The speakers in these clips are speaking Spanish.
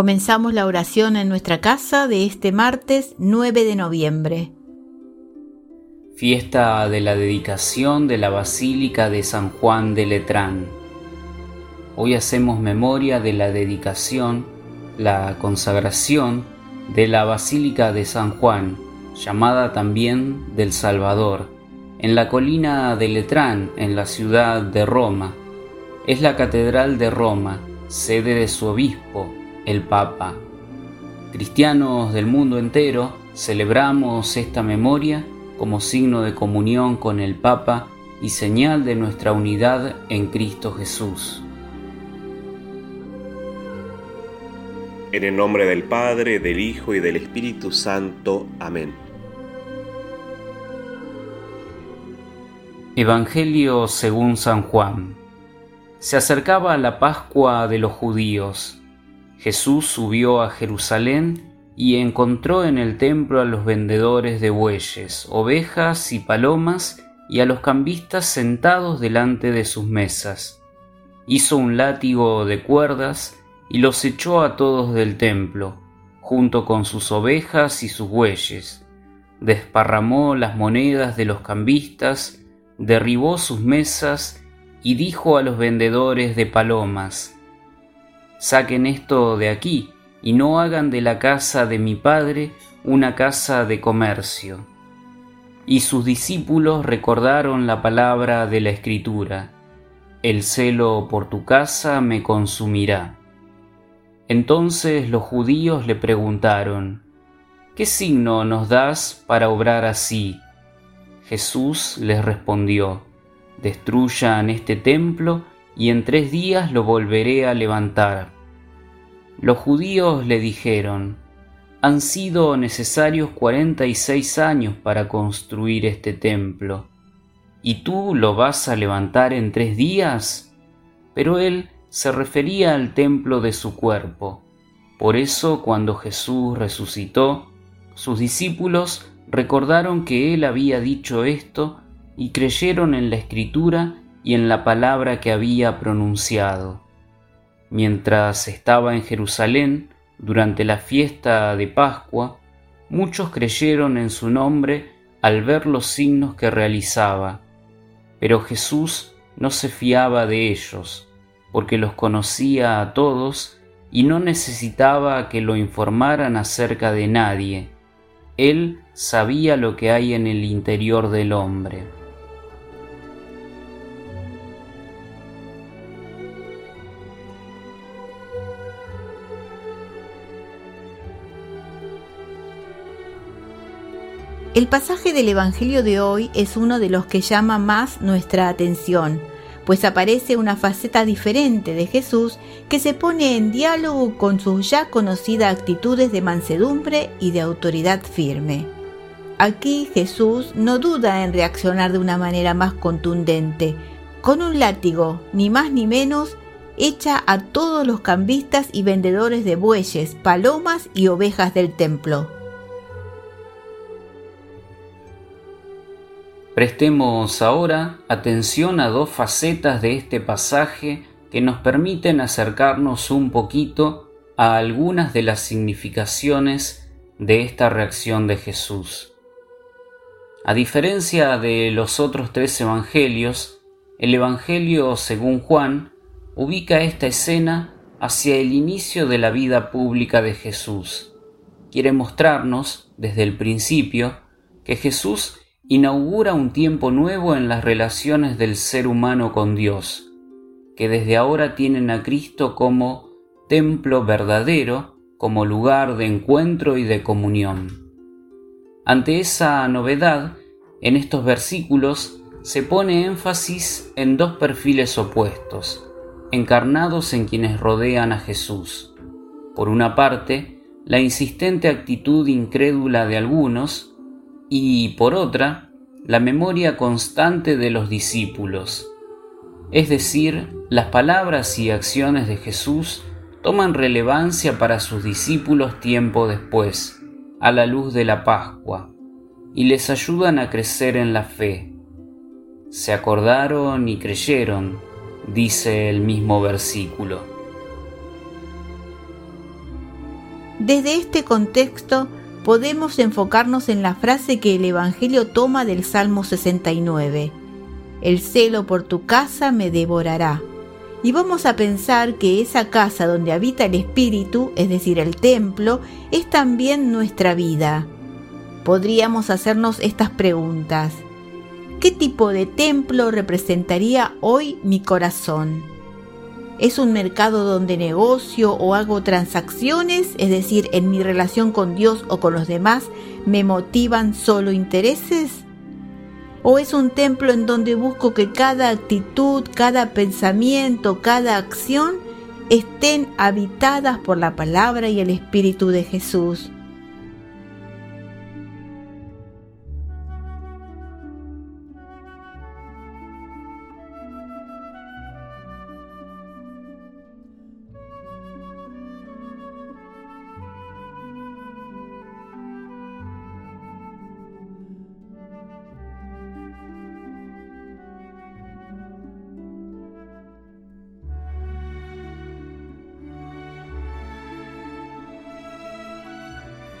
Comenzamos la oración en nuestra casa de este martes 9 de noviembre. Fiesta de la dedicación de la Basílica de San Juan de Letrán. Hoy hacemos memoria de la dedicación, la consagración de la Basílica de San Juan, llamada también del Salvador, en la colina de Letrán, en la ciudad de Roma. Es la Catedral de Roma, sede de su obispo, el Papa. Cristianos del mundo entero celebramos esta memoria como signo de comunión con el Papa y señal de nuestra unidad en Cristo Jesús. En el nombre del Padre, del Hijo y del Espíritu Santo. Amén. Evangelio según San Juan. Se acercaba la Pascua de los judíos Jesús subió a Jerusalén y encontró en el templo a los vendedores de bueyes, ovejas y palomas y a los cambistas sentados delante de sus mesas. Hizo un látigo de cuerdas y los echó a todos del templo, junto con sus ovejas y sus bueyes. Desparramó las monedas de los cambistas, derribó sus mesas y dijo a los vendedores de palomas, Saquen esto de aquí y no hagan de la casa de mi Padre una casa de comercio. Y sus discípulos recordaron la palabra de la Escritura, el celo por tu casa me consumirá. Entonces los judíos le preguntaron, ¿qué signo nos das para obrar así? Jesús les respondió, destruyan este templo y en tres días lo volveré a levantar. Los judíos le dijeron, han sido necesarios cuarenta y seis años para construir este templo, ¿y tú lo vas a levantar en tres días? Pero él se refería al templo de su cuerpo. Por eso cuando Jesús resucitó, sus discípulos recordaron que él había dicho esto y creyeron en la escritura y en la palabra que había pronunciado. Mientras estaba en Jerusalén durante la fiesta de Pascua, muchos creyeron en su nombre al ver los signos que realizaba, pero Jesús no se fiaba de ellos, porque los conocía a todos y no necesitaba que lo informaran acerca de nadie. Él sabía lo que hay en el interior del hombre. El pasaje del Evangelio de hoy es uno de los que llama más nuestra atención, pues aparece una faceta diferente de Jesús que se pone en diálogo con sus ya conocidas actitudes de mansedumbre y de autoridad firme. Aquí Jesús no duda en reaccionar de una manera más contundente. Con un látigo, ni más ni menos, echa a todos los cambistas y vendedores de bueyes, palomas y ovejas del templo. Prestemos ahora atención a dos facetas de este pasaje que nos permiten acercarnos un poquito a algunas de las significaciones de esta reacción de Jesús. A diferencia de los otros tres evangelios, el Evangelio según Juan ubica esta escena hacia el inicio de la vida pública de Jesús. Quiere mostrarnos, desde el principio, que Jesús inaugura un tiempo nuevo en las relaciones del ser humano con Dios, que desde ahora tienen a Cristo como templo verdadero, como lugar de encuentro y de comunión. Ante esa novedad, en estos versículos se pone énfasis en dos perfiles opuestos, encarnados en quienes rodean a Jesús. Por una parte, la insistente actitud incrédula de algunos y, por otra, la memoria constante de los discípulos. Es decir, las palabras y acciones de Jesús toman relevancia para sus discípulos tiempo después, a la luz de la Pascua, y les ayudan a crecer en la fe. Se acordaron y creyeron, dice el mismo versículo. Desde este contexto podemos enfocarnos en la frase que el Evangelio toma del Salmo 69. El celo por tu casa me devorará y vamos a pensar que esa casa donde habita el Espíritu, es decir, el templo, es también nuestra vida. Podríamos hacernos estas preguntas. ¿Qué tipo de templo representaría hoy mi corazón? ¿Es un mercado donde negocio o hago transacciones, es decir, en mi relación con Dios o con los demás me motivan solo intereses? ¿O es un templo en donde busco que cada actitud, cada pensamiento, cada acción estén habitadas por la palabra y el Espíritu de Jesús?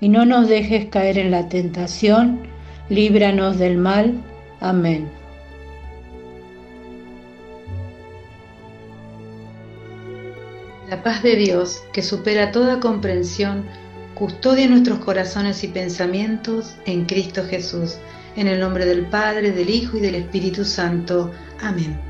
y no nos dejes caer en la tentación, líbranos del mal. Amén. La paz de Dios, que supera toda comprensión, custodia nuestros corazones y pensamientos en Cristo Jesús, en el nombre del Padre, del Hijo y del Espíritu Santo. Amén.